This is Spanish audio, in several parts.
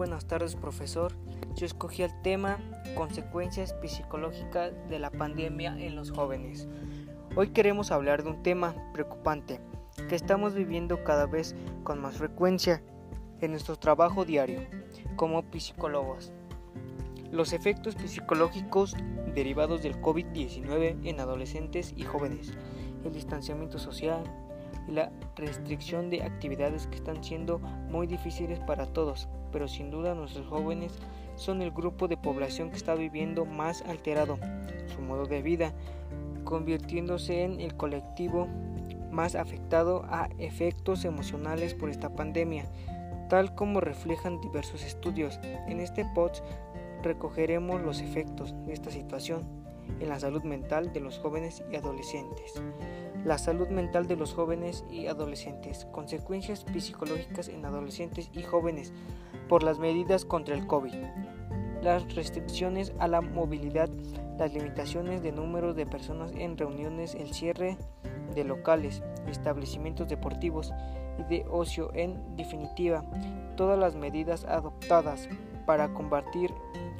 buenas tardes, profesor. Yo escogí el tema consecuencias psicológicas de la pandemia en los jóvenes. Hoy queremos hablar de un tema preocupante que estamos viviendo cada vez con más frecuencia en nuestro trabajo diario como psicólogos. Los efectos psicológicos derivados del COVID-19 en adolescentes y jóvenes, el distanciamiento social, la restricción de actividades que están siendo muy difíciles para todos, pero sin duda nuestros jóvenes son el grupo de población que está viviendo más alterado su modo de vida, convirtiéndose en el colectivo más afectado a efectos emocionales por esta pandemia, tal como reflejan diversos estudios. En este post recogeremos los efectos de esta situación en la salud mental de los jóvenes y adolescentes. La salud mental de los jóvenes y adolescentes. Consecuencias psicológicas en adolescentes y jóvenes por las medidas contra el COVID. Las restricciones a la movilidad, las limitaciones de número de personas en reuniones, el cierre de locales, establecimientos deportivos y de ocio en definitiva, todas las medidas adoptadas para combatir,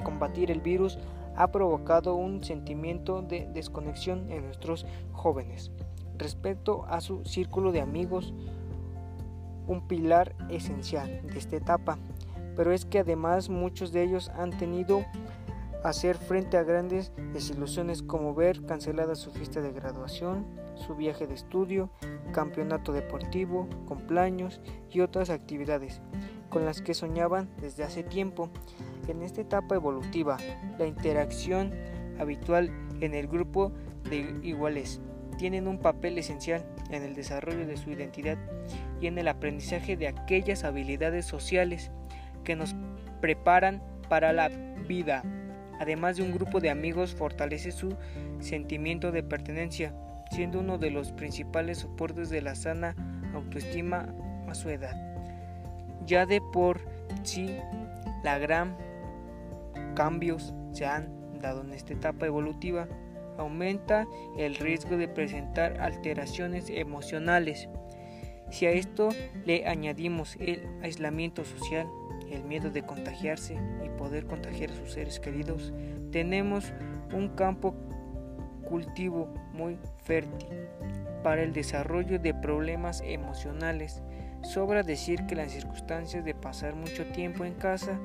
combatir el virus ha provocado un sentimiento de desconexión en nuestros jóvenes respecto a su círculo de amigos, un pilar esencial de esta etapa. Pero es que además muchos de ellos han tenido hacer frente a grandes desilusiones como ver cancelada su fiesta de graduación, su viaje de estudio, campeonato deportivo, cumpleaños y otras actividades con las que soñaban desde hace tiempo. En esta etapa evolutiva, la interacción habitual en el grupo de iguales tienen un papel esencial en el desarrollo de su identidad y en el aprendizaje de aquellas habilidades sociales que nos preparan para la vida. Además de un grupo de amigos fortalece su sentimiento de pertenencia, siendo uno de los principales soportes de la sana autoestima a su edad. Ya de por sí, la gran cambios se han dado en esta etapa evolutiva aumenta el riesgo de presentar alteraciones emocionales. Si a esto le añadimos el aislamiento social, el miedo de contagiarse y poder contagiar a sus seres queridos, tenemos un campo cultivo muy fértil para el desarrollo de problemas emocionales. Sobra decir que las circunstancias de pasar mucho tiempo en casa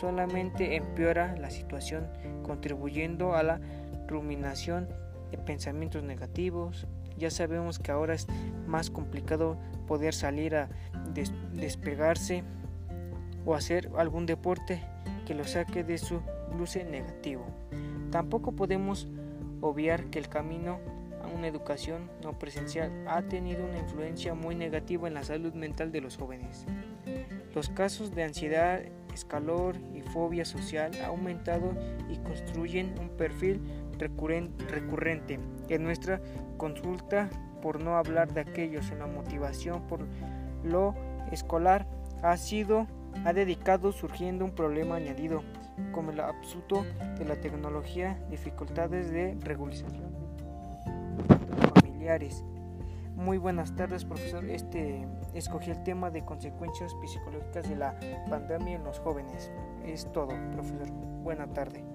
solamente empeora la situación, contribuyendo a la ruminación de pensamientos negativos. Ya sabemos que ahora es más complicado poder salir a despegarse o hacer algún deporte que lo saque de su luce negativo. Tampoco podemos obviar que el camino una educación no presencial ha tenido una influencia muy negativa en la salud mental de los jóvenes. Los casos de ansiedad, escalor y fobia social han aumentado y construyen un perfil recurrente en nuestra consulta, por no hablar de aquellos en la motivación por lo escolar, ha sido ha dedicado surgiendo un problema añadido, como el absurdo de la tecnología, dificultades de regularización Muy buenas tardes, profesor. Este escogí el tema de consecuencias psicológicas de la pandemia en los jóvenes. Es todo, profesor. Buena tarde.